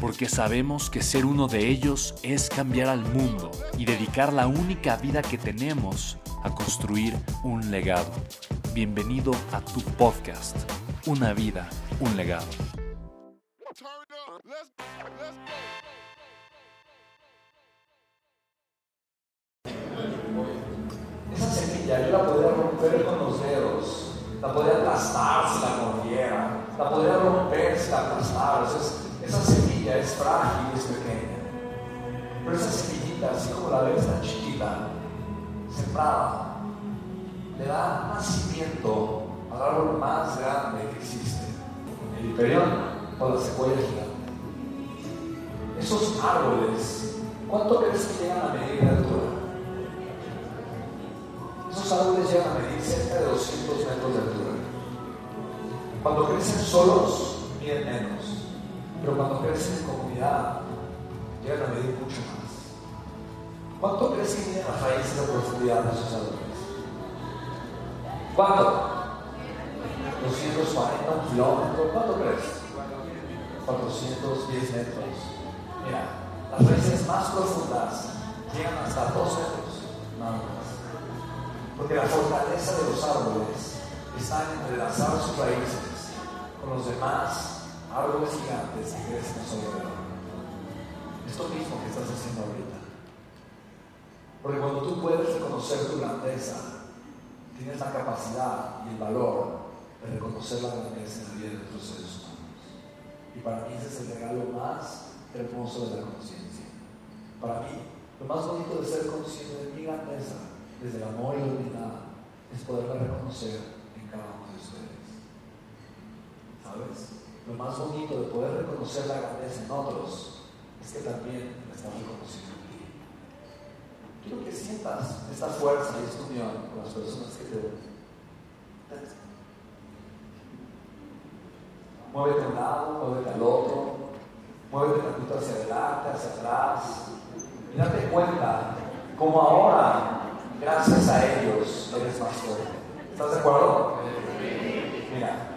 porque sabemos que ser uno de ellos es cambiar al mundo y dedicar la única vida que tenemos a construir un legado. Bienvenido a tu podcast, Una vida, un legado. Esa semilla yo la podría romper con los dedos, la podría aplastar si la mordiera, la podría romper si la aplastara. Esa semilla es frágil, es pequeña. Pero esa semillita, así como la ves tan chiquita, sembrada, le da nacimiento al árbol más grande que existe, el hiperión o la secuoya gigante. Esos árboles, ¿cuánto crees que llegan a medir de altura? Esos árboles llegan a medir cerca de 200 metros de altura. Cuando crecen solos, miden menos. Pero cuando crecen en comunidad, llegan a medir mucho más. ¿Cuánto tienen las raíces de profundidad de esos árboles? ¿Cuánto? 240 kilómetros. ¿Cuánto crees? 410 metros. Mira, las raíces más profundas llegan hasta 2 metros, nada más. Porque la fortaleza de los árboles está en entrelazar sus raíces con los demás árboles gigantes que crecen a su alrededor. Esto mismo que estás haciendo ahorita. Porque cuando tú puedes reconocer tu grandeza, tienes la capacidad y el valor de reconocer la grandeza en la vida de otros seres humanos. Y para mí ese es el regalo más hermoso de la conciencia. Para mí, lo más bonito de ser consciente de mi grandeza, desde el amor y la humildad, es poderla reconocer en cada uno de ustedes. ¿Sabes? Lo más bonito de poder reconocer la grandeza en otros es que también la estás reconociendo en ti. Quiero que sientas esta fuerza y esta unión con las personas que te ven. Muévete a un lado, muévete al otro, muévete tantito hacia adelante, hacia atrás. Y date cuenta cómo ahora, gracias a ellos, eres más fuerte. ¿Estás de acuerdo? Mira,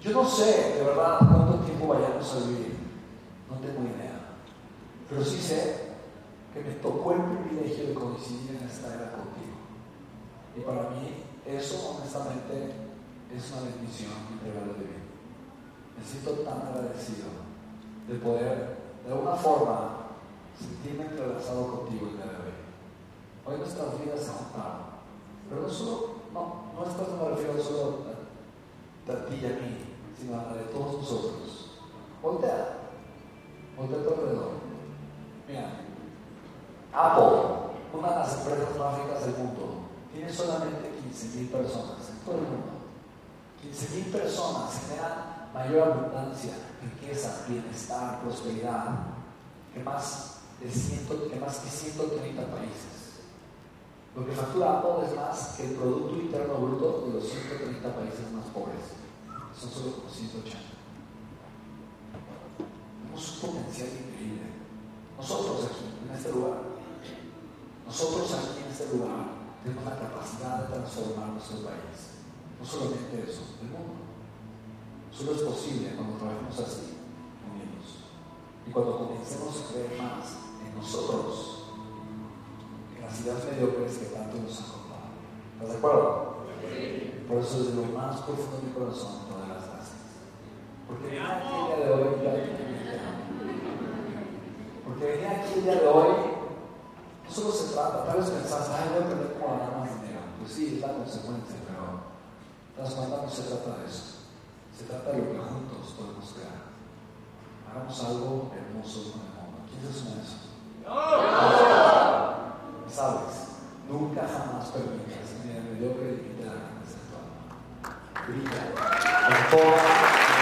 yo no sé de verdad cuánto tiempo vayamos a vivir, no tengo idea, pero sí sé que me tocó el privilegio de coincidir en esta era contigo. Y para mí eso honestamente es una bendición y regalo de vida. Me siento tan agradecido de poder de alguna forma sentirme entrelazado contigo el día de hoy. Hoy nuestras vidas se juntaron, pero no solo, no, no estás me refiero solo a, a ti y a mí, sino a la de todos nosotros. Voltea, voltea alrededor. Mira, Apple, una de las empresas más ricas del mundo, tiene solamente 15.000 personas en todo el mundo. 15.000 personas generan mayor abundancia, riqueza, bienestar, prosperidad que más de, ciento, que más que 130 países. Lo que factura Apple es más que el Producto Interno Bruto de los 130 países más pobres son solo como 180. Tenemos un potencial increíble. Nosotros aquí, en este lugar, nosotros aquí en este lugar, tenemos la capacidad de transformar nuestro país. No solamente eso, el mundo. Solo es posible cuando trabajemos así, unidos. Y cuando comencemos a creer más en nosotros, en las ideas mediocres que tanto nos han contado. ¿Estás de acuerdo? Por eso desde lo más profundo de mi corazón porque venía aquí el día de hoy, Porque venía aquí el día de hoy solo se trata, tal vez pensás, ay, voy a perder como ganar más dinero. Pues sí, es la consecuencia, pero las cuenta no se trata de eso. Se trata de lo que juntos podemos crear. Hagamos algo hermoso con el mundo. ¿Quién es de esos? ¿Sabes? Nunca jamás permitas ni el mediocre ni te la de tu